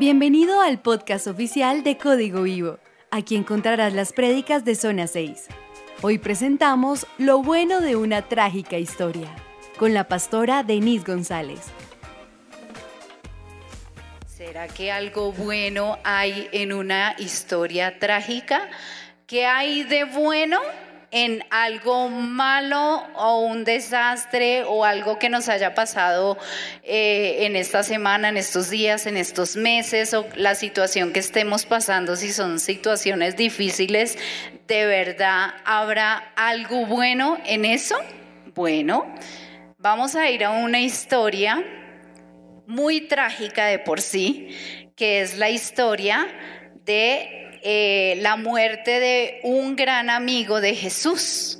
Bienvenido al podcast oficial de Código Vivo. Aquí encontrarás las prédicas de Zona 6. Hoy presentamos Lo bueno de una trágica historia, con la pastora Denise González. ¿Será que algo bueno hay en una historia trágica? ¿Qué hay de bueno en algo malo o un desastre o algo que nos haya pasado eh, en esta semana, en estos días, en estos meses o la situación que estemos pasando, si son situaciones difíciles, ¿de verdad habrá algo bueno en eso? Bueno, vamos a ir a una historia muy trágica de por sí, que es la historia de eh, la muerte de un gran amigo de Jesús.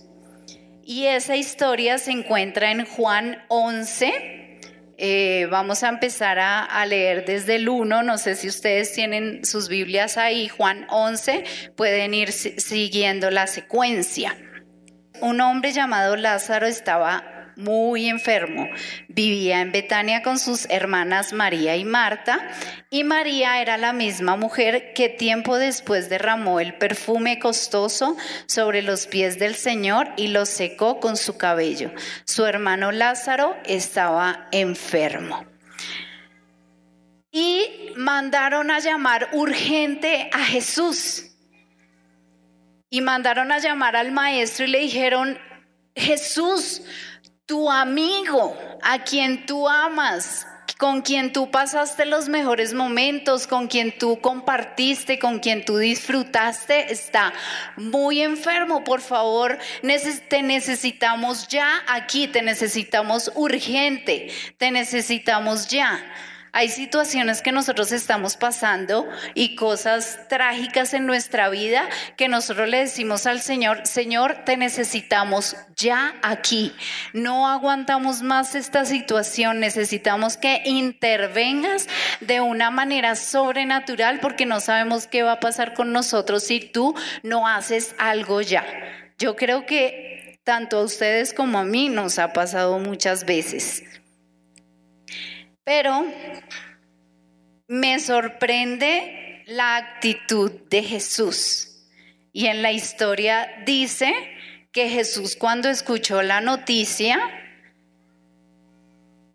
Y esa historia se encuentra en Juan 11. Eh, vamos a empezar a, a, leer desde el 1. No sé si ustedes tienen sus Biblias ahí. Juan 11. Pueden ir siguiendo la secuencia. Un hombre llamado Lázaro estaba muy enfermo. Vivía en Betania con sus hermanas María y Marta, y María era la misma mujer que tiempo después derramó el perfume costoso sobre los pies del Señor y lo secó con su cabello. Su hermano Lázaro estaba enfermo. Y mandaron a llamar urgente a Jesús. Y mandaron a llamar al maestro y le dijeron, Jesús, tu amigo, a quien tú amas, con quien tú pasaste los mejores momentos, con quien tú compartiste, con quien tú disfrutaste, está muy enfermo. Por favor, te necesitamos ya aquí, te necesitamos urgente, te necesitamos ya. Hay situaciones que nosotros estamos pasando y cosas trágicas en nuestra vida que nosotros le decimos al Señor, Señor, te necesitamos ya aquí. No aguantamos más esta situación, necesitamos que intervengas de una manera sobrenatural porque no sabemos qué va a pasar con nosotros si tú no haces algo ya. Yo creo que tanto a ustedes como a mí nos ha pasado muchas veces. Pero me sorprende la actitud de Jesús. Y en la historia dice que Jesús cuando escuchó la noticia,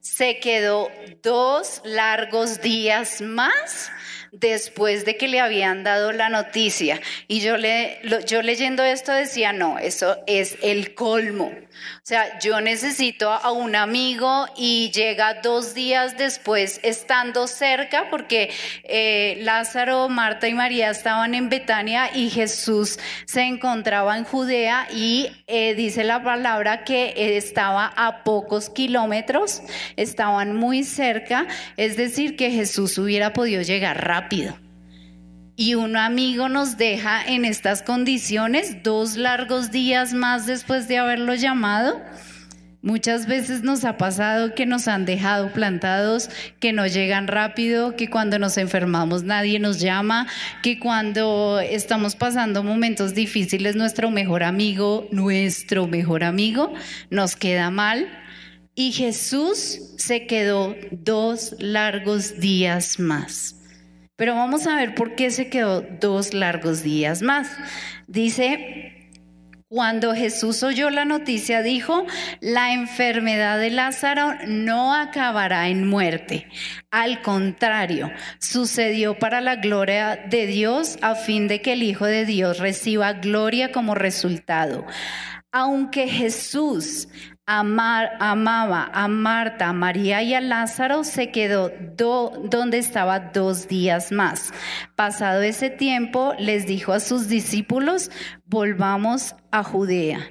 se quedó dos largos días más después de que le habían dado la noticia. Y yo, le, yo leyendo esto decía, no, eso es el colmo. O sea, yo necesito a un amigo y llega dos días después estando cerca porque eh, Lázaro, Marta y María estaban en Betania y Jesús se encontraba en Judea y eh, dice la palabra que estaba a pocos kilómetros, estaban muy cerca, es decir, que Jesús hubiera podido llegar rápido y un amigo nos deja en estas condiciones dos largos días más después de haberlo llamado. Muchas veces nos ha pasado que nos han dejado plantados, que no llegan rápido, que cuando nos enfermamos nadie nos llama, que cuando estamos pasando momentos difíciles nuestro mejor amigo, nuestro mejor amigo, nos queda mal. Y Jesús se quedó dos largos días más. Pero vamos a ver por qué se quedó dos largos días más. Dice, cuando Jesús oyó la noticia, dijo, la enfermedad de Lázaro no acabará en muerte. Al contrario, sucedió para la gloria de Dios a fin de que el Hijo de Dios reciba gloria como resultado. Aunque Jesús amaba a Marta, a María y a Lázaro, se quedó donde estaba dos días más. Pasado ese tiempo, les dijo a sus discípulos, volvamos a Judea.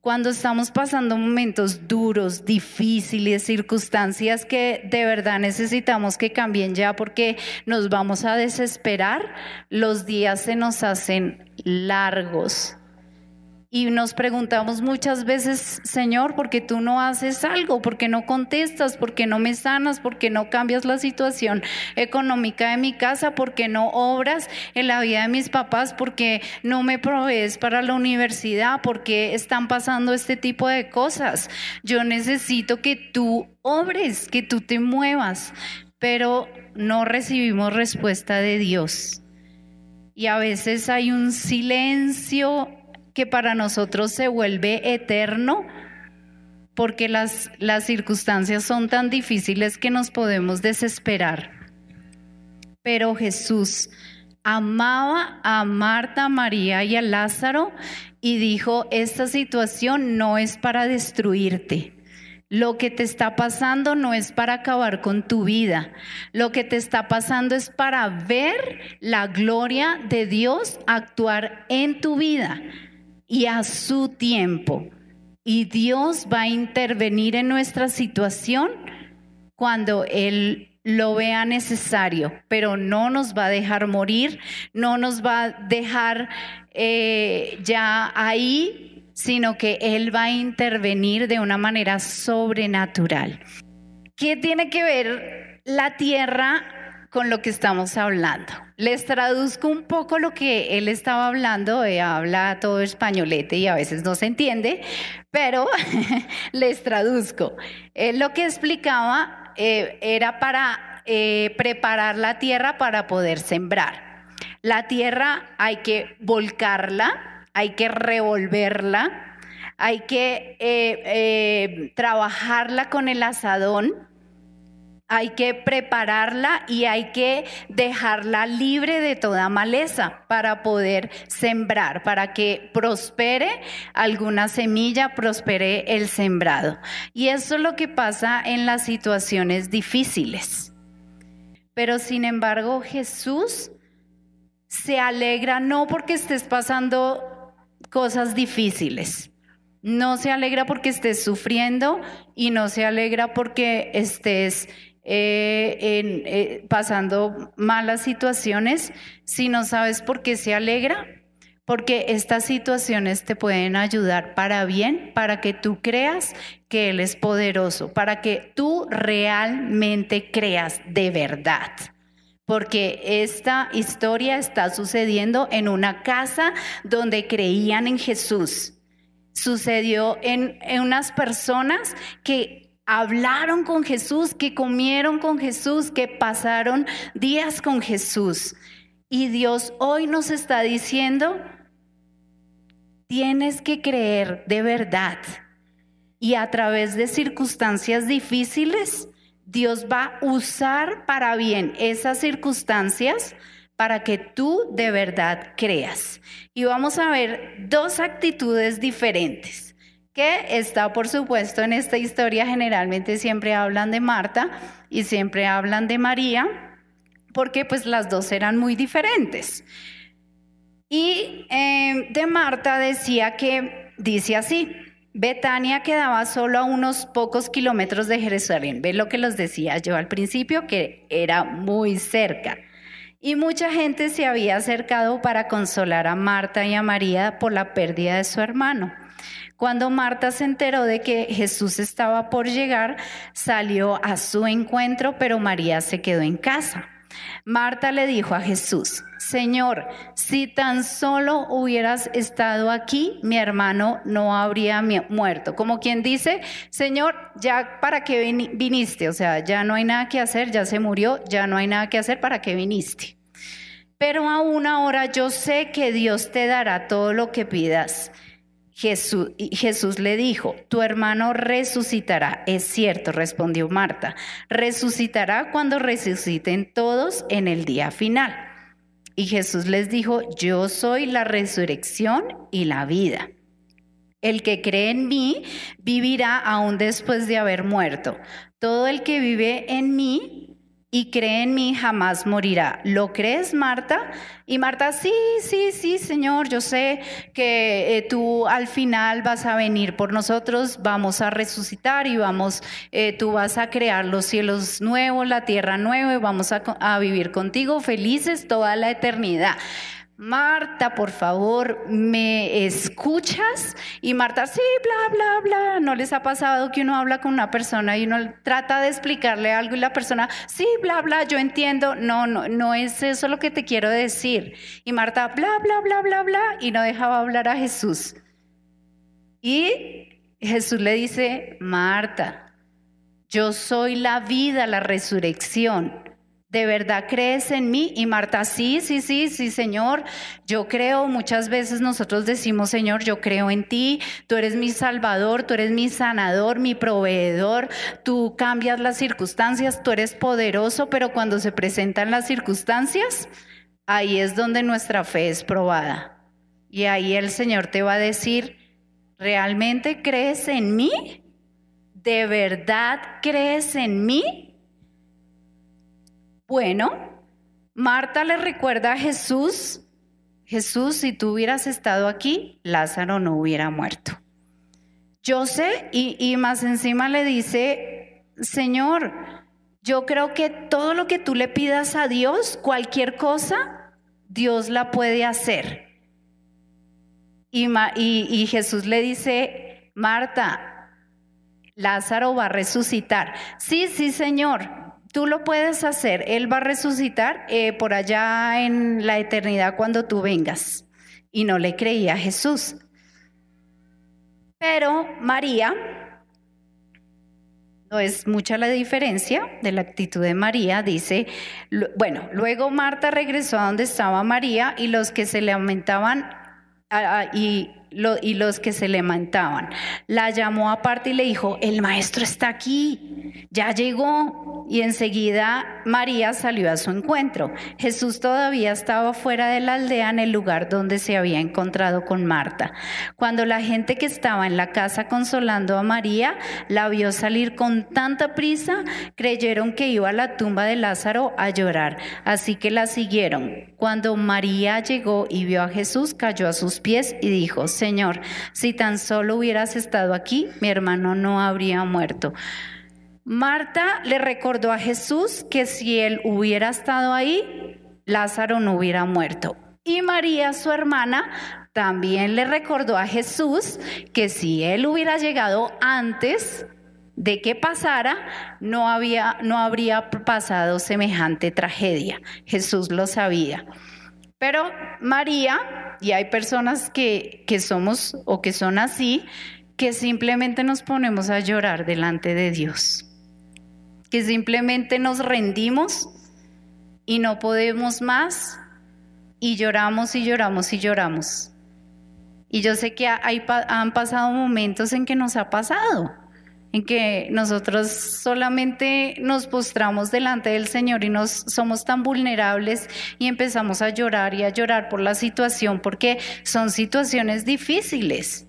Cuando estamos pasando momentos duros, difíciles, circunstancias que de verdad necesitamos que cambien ya porque nos vamos a desesperar, los días se nos hacen largos y nos preguntamos muchas veces, Señor, ¿por qué tú no haces algo? ¿Por qué no contestas? ¿Por qué no me sanas? ¿Por qué no cambias la situación económica de mi casa? ¿Por qué no obras en la vida de mis papás? ¿Por qué no me provees para la universidad? ¿Por qué están pasando este tipo de cosas? Yo necesito que tú obres, que tú te muevas. pero no recibimos respuesta de Dios. Y a veces hay un silencio que para nosotros se vuelve eterno porque las, las circunstancias son tan difíciles que nos podemos desesperar. Pero Jesús amaba a Marta, María y a Lázaro y dijo, esta situación no es para destruirte. Lo que te está pasando no es para acabar con tu vida. Lo que te está pasando es para ver la gloria de Dios actuar en tu vida y a su tiempo. Y Dios va a intervenir en nuestra situación cuando Él lo vea necesario, pero no nos va a dejar morir, no nos va a dejar eh, ya ahí, sino que Él va a intervenir de una manera sobrenatural. ¿Qué tiene que ver la tierra con lo que estamos hablando? Les traduzco un poco lo que él estaba hablando, eh, habla todo españolete y a veces no se entiende, pero les traduzco. lo que explicaba eh, era para eh, preparar la tierra para poder sembrar. La tierra hay que volcarla, hay que revolverla, hay que eh, trabajarla con el asadón hay que prepararla y hay que dejarla libre de toda maleza para poder sembrar, para que prospere alguna semilla, prospere el sembrado. Y eso es lo que pasa en las situaciones difíciles. Pero sin embargo Jesús se alegra no porque estés pasando cosas difíciles, no se alegra porque estés sufriendo y no se alegra porque estés eh, eh, pasando malas situaciones, si no sabes por qué se alegra, porque estas situaciones te pueden ayudar para bien, para que tú creas que Él es poderoso, para que tú realmente creas de verdad. Porque esta historia está sucediendo en una casa donde creían en Jesús. Sucedió en, en unas personas que hablaron con Jesús, que comieron con Jesús, que pasaron días con Jesús. Y Dios hoy nos está diciendo, tienes que creer de verdad. Y a través de circunstancias difíciles, Dios va a usar para bien esas circunstancias para que tú de verdad creas. Y vamos a ver dos actitudes diferentes que está, por supuesto, en esta historia generalmente siempre hablan de Marta y siempre hablan de María, porque pues las dos eran muy diferentes. Y em, de Marta decía que, dice así, Betania quedaba solo a unos pocos kilómetros de Jerusalén. ¿Ves lo que los decía yo al principio? Que era muy cerca. Y mucha gente se había acercado para consolar a Marta y a María por la pérdida de su hermano. Cuando Marta se enteró de que Jesús estaba por llegar, salió a su encuentro, pero María se quedó en casa. Marta le dijo a Jesús, Señor, si tan solo hubieras estado aquí, mi hermano no habría muerto. Como quien dice, Señor, ya para qué viniste, o sea, ya no hay nada que hacer, ya se murió, ya no hay nada que hacer, ¿para qué viniste? Pero aún ahora yo sé que Dios te dará todo lo que pidas. Jesús, le dijo, tu hermano resucitará. Es cierto, respondió Marta, resucitará cuando resuciten todos en el día final. Y Jesús les dijo, yo soy la resurrección y la vida. El que cree en mí vivirá aún después de haber muerto. Todo el que vive en mí y cree en mí jamás morirá. ¿Lo crees, Marta? Y Marta, sí, sí, sí, Señor, yo sé que eh, tú al final vas a venir por nosotros, vamos a resucitar y vamos, eh, tú vas a crear los cielos nuevos, la tierra nueva y vamos a, a vivir contigo felices toda la eternidad. Marta, por favor, ¿me escuchas? Y Marta, sí, bla, bla, bla. ¿No les ha pasado que uno habla con una persona y uno trata de explicarle algo y la persona, sí, bla, bla, yo entiendo. No, no, no es eso lo que te quiero decir. Y Marta, bla, bla, bla, bla, bla, y no dejaba hablar a Jesús. Y Jesús le dice, Marta, Yo soy la vida, la resurrección. ¿De verdad crees en mí? Y Marta, sí, sí, sí, sí, Señor. Yo creo, muchas veces nosotros decimos, Señor, yo creo en ti, tú eres mi salvador, tú eres mi sanador, mi proveedor, tú cambias las circunstancias, tú eres poderoso, pero cuando se presentan las circunstancias, ahí es donde nuestra fe es probada. Y ahí el Señor te va a decir, ¿realmente crees en mí? ¿De verdad crees en mí? Bueno, Marta le recuerda a Jesús, Jesús, si tú hubieras estado aquí, Lázaro no hubiera muerto. Yo sé, y, más encima le dice, Señor, yo creo que todo lo que tú le pidas a Dios, cualquier cosa, Dios la puede hacer. Y, y, Jesús le dice, Marta, Lázaro va a resucitar. Sí, sí, Señor, Tú lo puedes hacer. Él va a resucitar eh, por allá en la eternidad cuando tú vengas. Y no le creía a Jesús. Pero María, no es mucha la diferencia de la actitud de María, dice, bueno, luego Marta regresó a donde estaba María y los que se lamentaban y y los que se lamentaban. La llamó aparte y le dijo, el maestro está aquí, ya llegó. Y enseguida María salió a su encuentro. Jesús todavía estaba fuera de la aldea en el lugar donde se había encontrado con Marta. Cuando la gente que estaba en la casa consolando a María la vio salir con tanta prisa, creyeron que iba a la tumba de Lázaro a llorar. Así que la siguieron. Cuando María llegó y vio a Jesús, cayó a sus pies y dijo, Señor, si tan solo hubieras estado aquí, mi hermano no habría muerto. Marta le recordó a Jesús que si él hubiera estado ahí, Lázaro no hubiera muerto. Y María, su hermana, también le recordó a Jesús que si él hubiera llegado antes de que pasara, no, había, no habría pasado semejante tragedia. Jesús lo sabía. Pero María, y hay personas que, que somos o que son así, que simplemente nos ponemos a llorar delante de Dios, que simplemente nos rendimos y no podemos más y lloramos y lloramos y lloramos. Y yo sé que han pasado momentos en que nos ha pasado en que nosotros solamente nos postramos delante del Señor y nos somos tan vulnerables y empezamos a llorar y a llorar por la situación porque son situaciones difíciles.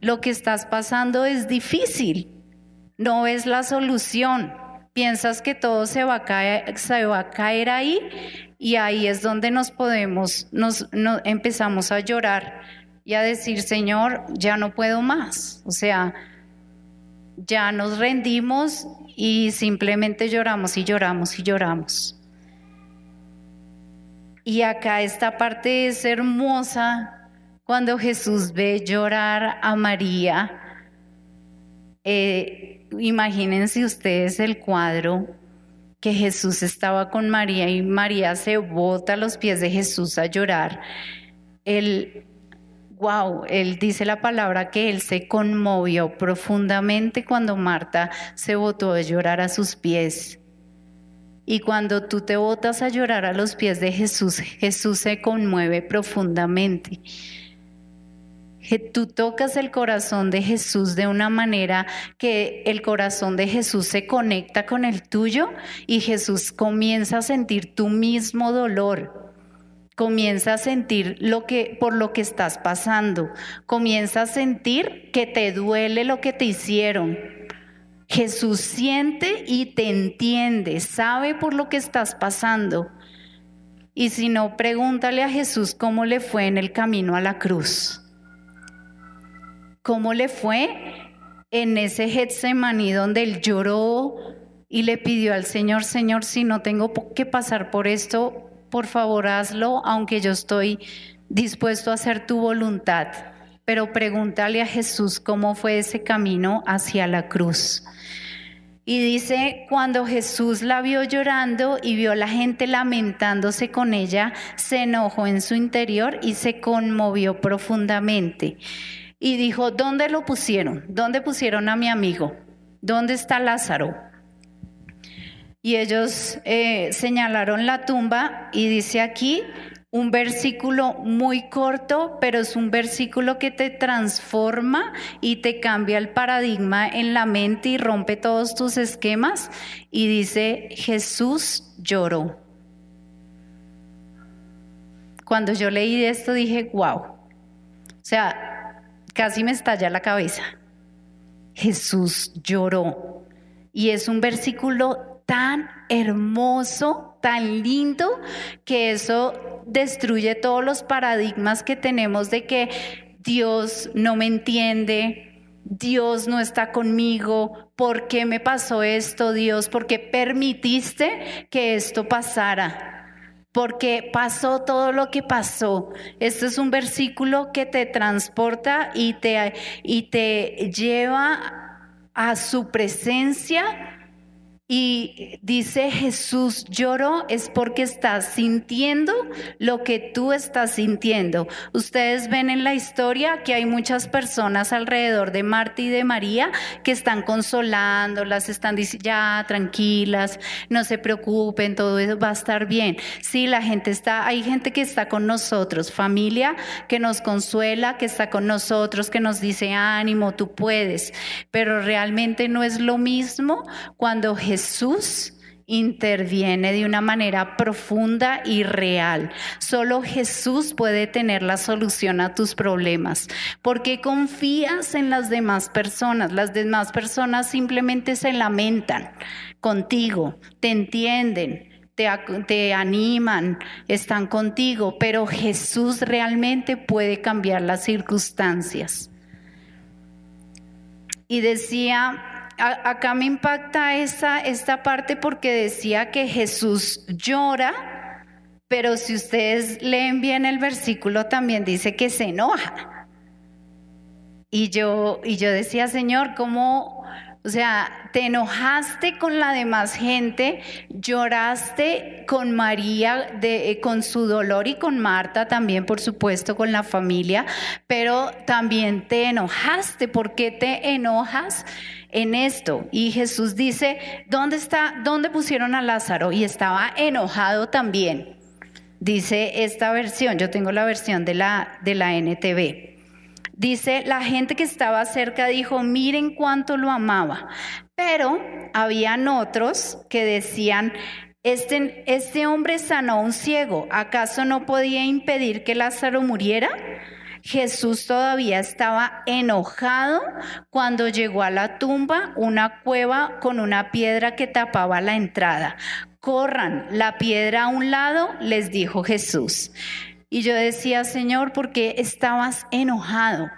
Lo que estás pasando es difícil, no es la solución. Piensas que todo se va a caer, ahí y ahí es donde nos podemos, nos empezamos a llorar y a decir, Señor, ya no puedo más. O sea, ya nos rendimos y simplemente lloramos y lloramos y lloramos. Y acá esta parte es hermosa cuando Jesús ve llorar a María. Eh, imagínense ustedes el cuadro que Jesús estaba con María y María se bota a los pies de Jesús a llorar. El, wow, él dice la palabra que él se conmovió profundamente cuando Marta se botó a llorar a sus pies. Y cuando tú te botas a llorar a los pies de Jesús, Jesús se conmueve profundamente. Tú tocas el corazón de Jesús de una manera que el corazón de Jesús se conecta con el tuyo y Jesús comienza a sentir tu mismo dolor Comienza a sentir lo que por lo que estás pasando. Comienza a sentir que te duele lo que te hicieron. Jesús siente y te entiende, sabe por lo que estás pasando. Y si no, pregúntale a Jesús cómo le fue en el camino a la cruz. ¿Cómo le fue en ese Getsemaní donde él lloró y le pidió al Señor, Señor, si no tengo que pasar por esto, por favor hazlo, aunque yo estoy dispuesto a hacer tu voluntad. Pero pregúntale a Jesús cómo fue ese camino hacia la cruz. Y dice, cuando Jesús la vio llorando y vio a la gente lamentándose con ella, se enojó en su interior y se conmovió profundamente. Y dijo, ¿dónde lo pusieron? ¿Dónde pusieron a mi amigo? ¿dónde está Lázaro? Y ellos eh, señalaron la tumba y dice aquí un versículo muy corto, pero es un versículo que te transforma y te cambia el paradigma en la mente y rompe todos tus esquemas. Y dice, Jesús lloró. Cuando yo leí esto dije, wow. O sea, casi me estalla la cabeza. Jesús lloró. Y es un versículo tan hermoso, tan lindo, que eso destruye todos los paradigmas que tenemos de que Dios no me entiende, Dios no está conmigo, ¿por qué me pasó esto, Dios? ¿Por qué permitiste que esto pasara? Porque pasó todo lo que pasó. Este es un versículo que te transporta y te, y te lleva a su presencia y dice Jesús lloró es porque está sintiendo lo que tú estás sintiendo. Ustedes ven en la historia que hay muchas personas alrededor de Marta y de María que están consolándolas, están diciendo ya tranquilas, no se preocupen, todo eso va a estar bien. Sí, la gente está, hay gente que está con nosotros, familia que nos consuela, que está con nosotros, que nos dice ánimo, tú puedes, pero realmente no es lo mismo cuando Jesús Jesús interviene de una manera profunda y real. Solo Jesús puede tener la solución a tus problemas. porque confías en las demás personas? Las demás personas simplemente se lamentan contigo, te entienden, te, te, animan, están contigo, pero Jesús realmente puede cambiar las circunstancias. Y decía acá me impacta esa, esta parte porque decía que Jesús llora, pero si ustedes leen bien el versículo también dice que se enoja. Y yo, y yo decía, Señor, ¿cómo, o sea, te enojaste con la demás gente, lloraste con María, de, eh, con su dolor y con Marta también, por supuesto, con la familia, pero también te enojaste. ¿Por qué te enojas en esto? Y Jesús dice, ¿dónde está, dónde pusieron a Lázaro? Y estaba enojado también. Dice esta versión, yo tengo la versión de la, de la NTV. Dice, la gente que estaba cerca dijo, miren cuánto lo amaba. Pero habían otros que decían, este, este hombre sanó a un ciego, ¿acaso no podía impedir que Lázaro muriera? Jesús todavía estaba enojado cuando llegó a la tumba, una cueva con una piedra que tapaba la entrada. Corran la piedra a un lado, les dijo Jesús. Y yo decía, Señor, ¿por qué estabas enojado?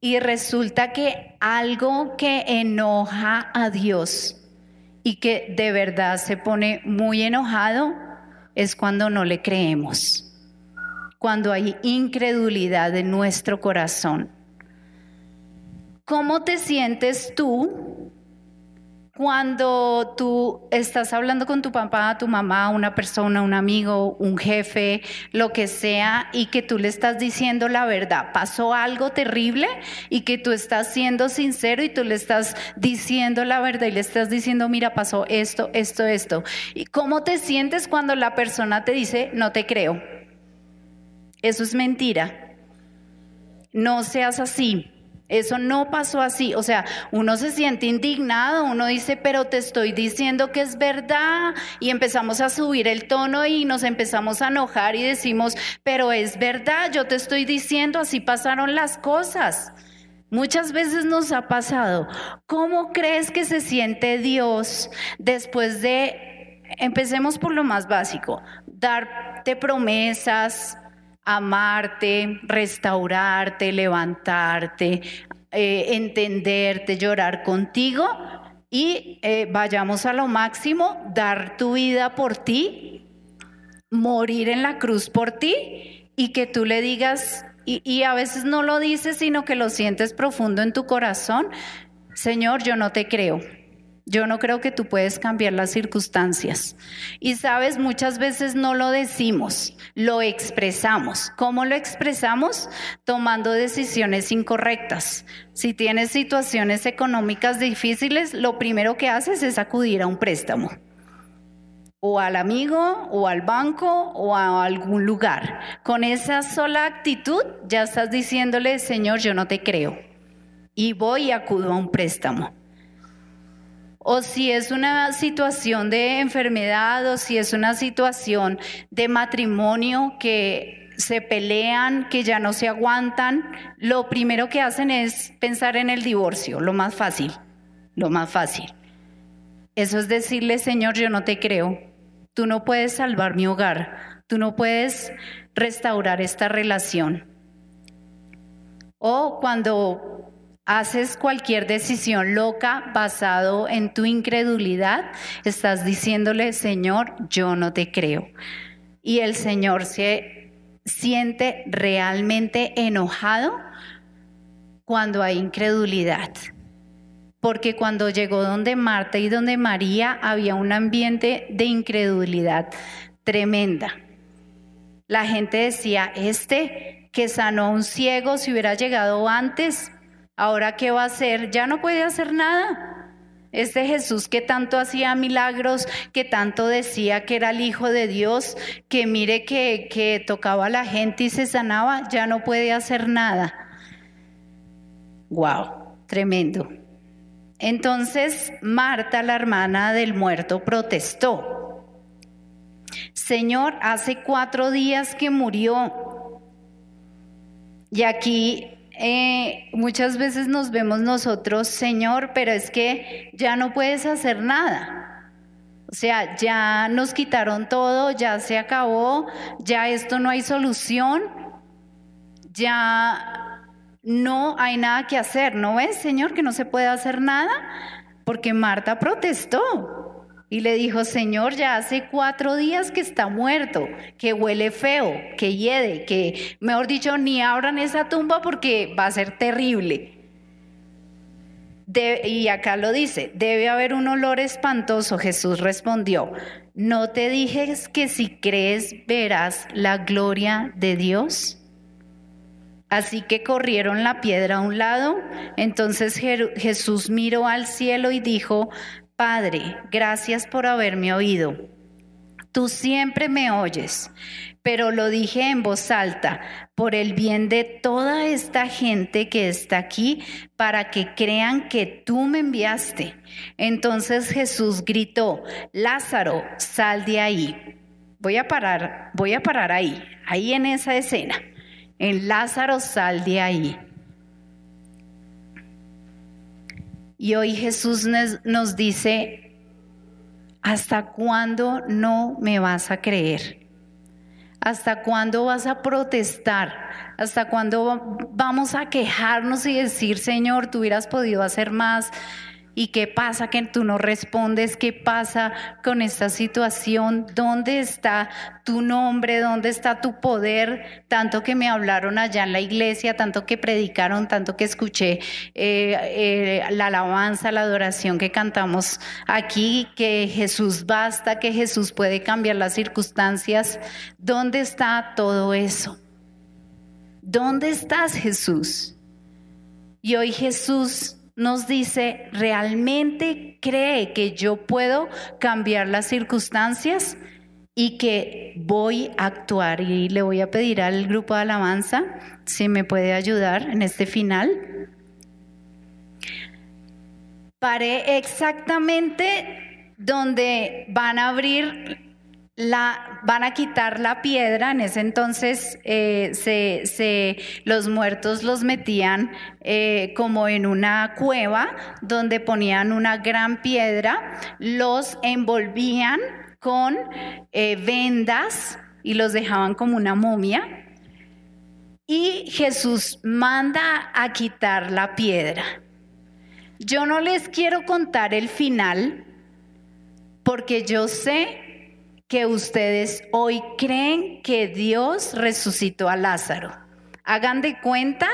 Y resulta que algo que enoja a Dios y que de verdad se pone muy enojado es cuando no le creemos, cuando hay incredulidad en nuestro corazón. ¿Cómo te sientes tú cuando tú estás hablando con tu papá, tu mamá, una persona, un amigo, un jefe, lo que sea, y que tú le estás diciendo la verdad, pasó algo terrible y que tú estás siendo sincero y tú le estás diciendo la verdad y le estás diciendo, mira, pasó esto, esto, esto. ¿Y cómo te sientes cuando la persona te dice, no te creo? Eso es mentira. No seas así. Eso no pasó así. O sea, uno se siente indignado, uno dice, pero te estoy diciendo que es verdad. Y empezamos a subir el tono y nos empezamos a enojar y decimos, pero es verdad, yo te estoy diciendo, así pasaron las cosas. Muchas veces nos ha pasado. ¿Cómo crees que se siente Dios después de, empecemos por lo más básico, darte promesas, amarte, restaurarte, levantarte, eh, entenderte, llorar contigo y eh, vayamos a lo máximo, dar tu vida por ti, morir en la cruz por ti y que tú le digas, y, y a veces no lo dices, sino que lo sientes profundo en tu corazón, Señor, yo no te creo. Yo no creo que tú puedes cambiar las circunstancias. Y sabes, muchas veces no lo decimos, lo expresamos. ¿Cómo lo expresamos? Tomando decisiones incorrectas. Si tienes situaciones económicas difíciles, lo primero que haces es acudir a un préstamo. O al amigo, o al banco, o a algún lugar. Con esa sola actitud ya estás diciéndole, Señor, yo no te creo. Y voy y acudo a un préstamo o si es una situación de enfermedad o si es una situación de matrimonio que se pelean, que ya no se aguantan, lo primero que hacen es pensar en el divorcio, lo más fácil, lo más fácil. Eso es decirle, Señor, yo no te creo, tú no puedes salvar mi hogar, tú no puedes restaurar esta relación. O cuando haces cualquier decisión loca basado en tu incredulidad, estás diciéndole, Señor, yo no te creo. Y el Señor se siente realmente enojado cuando hay incredulidad. Porque cuando llegó donde Marta y donde María había un ambiente de incredulidad tremenda. La gente decía, este que sanó a un ciego, si hubiera llegado antes, Ahora, ¿qué va a hacer? Ya no puede hacer nada. Este Jesús que tanto hacía milagros, que tanto decía que era el Hijo de Dios, que mire que, que tocaba a la gente y se sanaba, ya no puede hacer nada. Wow, tremendo. Entonces Marta, la hermana del muerto, protestó. Señor, hace cuatro días que murió. Y aquí eh, muchas veces nos vemos nosotros, Señor, pero es que ya no puedes hacer nada. O sea, ya nos quitaron todo, ya se acabó, ya esto no hay solución, ya no hay nada que hacer. ¿No ves, Señor, que no se puede hacer nada? Porque Marta protestó. Y le dijo, Señor, ya hace cuatro días que está muerto, que huele feo, que hiede, que, mejor dicho, ni abran esa tumba porque va a ser terrible. y acá lo dice, debe haber un olor espantoso. Jesús respondió, ¿no te dije que si crees verás la gloria de Dios? Así que corrieron la piedra a un lado. Entonces Jesús miró al cielo y dijo, Padre, gracias por haberme oído. Tú siempre me oyes, pero lo dije en voz alta, por el bien de toda esta gente que está aquí, para que crean que tú me enviaste. Entonces Jesús gritó, Lázaro, sal de ahí. Voy a parar, voy a parar ahí, ahí en esa escena. En Lázaro, sal de ahí. Y hoy Jesús nos dice, ¿hasta cuándo no me vas a creer? ¿Hasta cuándo vas a protestar? ¿Hasta cuándo vamos a quejarnos y decir, Señor, tú hubieras podido hacer más? ¿Y qué pasa que tú no respondes? ¿Qué pasa con esta situación? ¿Dónde está tu nombre? ¿Dónde está tu poder? Tanto que me hablaron allá en la iglesia, tanto que predicaron, tanto que escuché eh, eh, la alabanza, la adoración que cantamos aquí, que Jesús basta, que Jesús puede cambiar las circunstancias. ¿Dónde está todo eso? ¿Dónde estás Jesús? Y hoy Jesús nos dice, ¿realmente cree que yo puedo cambiar las circunstancias y que voy a actuar? Y le voy a pedir al grupo de alabanza si me puede ayudar en este final. Paré exactamente donde van a abrir la, van a quitar la piedra, en ese entonces eh, se, los muertos los metían eh, como en una cueva donde ponían una gran piedra, los envolvían con eh, vendas y los dejaban como una momia. Y Jesús manda a quitar la piedra. Yo no les quiero contar el final porque yo sé que ustedes hoy creen que Dios resucitó a Lázaro. Hagan de cuenta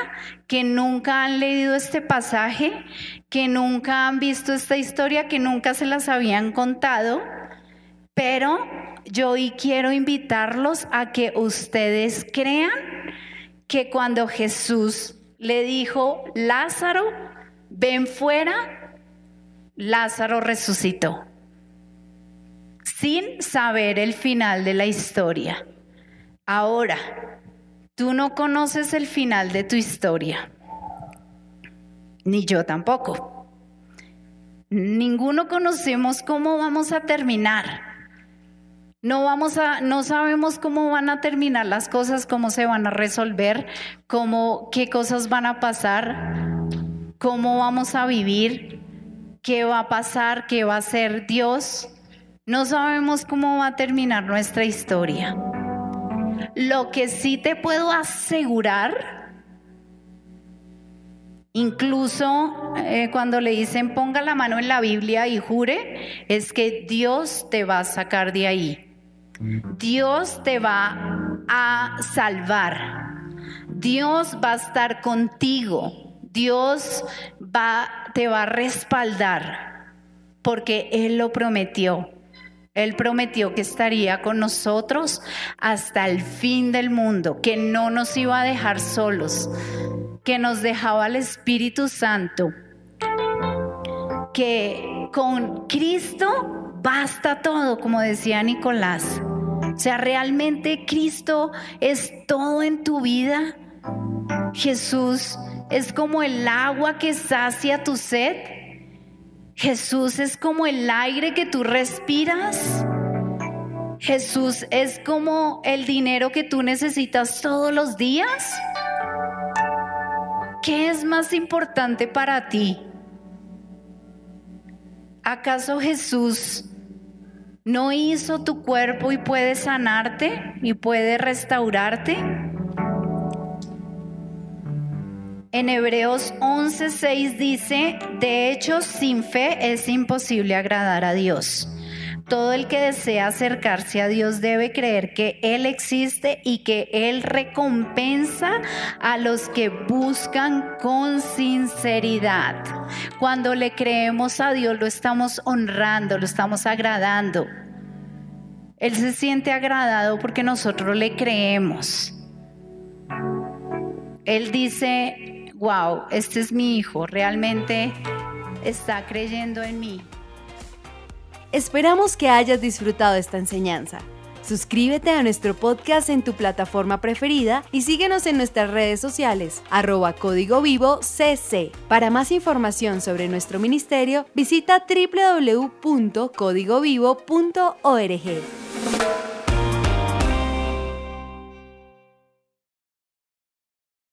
que nunca han leído este pasaje, que nunca han visto esta historia, que nunca se las habían contado, pero yo hoy quiero invitarlos a que ustedes crean que cuando Jesús le dijo, Lázaro, ven fuera, Lázaro resucitó, sin saber el final de la historia. Ahora, Tú no conoces el final de tu historia, ni yo tampoco. Ninguno conocemos cómo vamos a terminar. No vamos a no sabemos cómo van a terminar las cosas, cómo se van a resolver, cómo qué cosas van a pasar, cómo vamos a vivir, qué va a pasar, qué va a ser Dios. No sabemos cómo va a terminar nuestra historia. Lo que sí te puedo asegurar, incluso eh, cuando le dicen ponga la mano en la Biblia y jure, es que Dios te va a sacar de ahí. Dios te va a salvar. Dios va a estar contigo. Dios va, te va a respaldar porque Él lo prometió. Él prometió que estaría con nosotros hasta el fin del mundo, que no nos iba a dejar solos, que nos dejaba el Espíritu Santo, que con Cristo basta todo, como decía Nicolás. O sea, realmente Cristo es todo en tu vida. Jesús es como el agua que sacia tu sed. Jesús es como el aire que tú respiras. Jesús es como el dinero que tú necesitas todos los días. ¿Qué es más importante para ti? ¿Acaso Jesús no hizo tu cuerpo y puede sanarte y puede restaurarte? En Hebreos 11:6 dice, de hecho, sin fe es imposible agradar a Dios. Todo el que desea acercarse a Dios debe creer que Él existe y que Él recompensa a los que buscan con sinceridad. Cuando le creemos a Dios lo estamos honrando, lo estamos agradando. Él se siente agradado porque nosotros le creemos. Él dice, wow, este es mi hijo, realmente está creyendo en mí. Esperamos que hayas disfrutado esta enseñanza. Suscríbete a nuestro podcast en tu plataforma preferida y síguenos en nuestras redes sociales, arroba código vivo cc. Para más información sobre nuestro ministerio, visita www.códigovivo.org.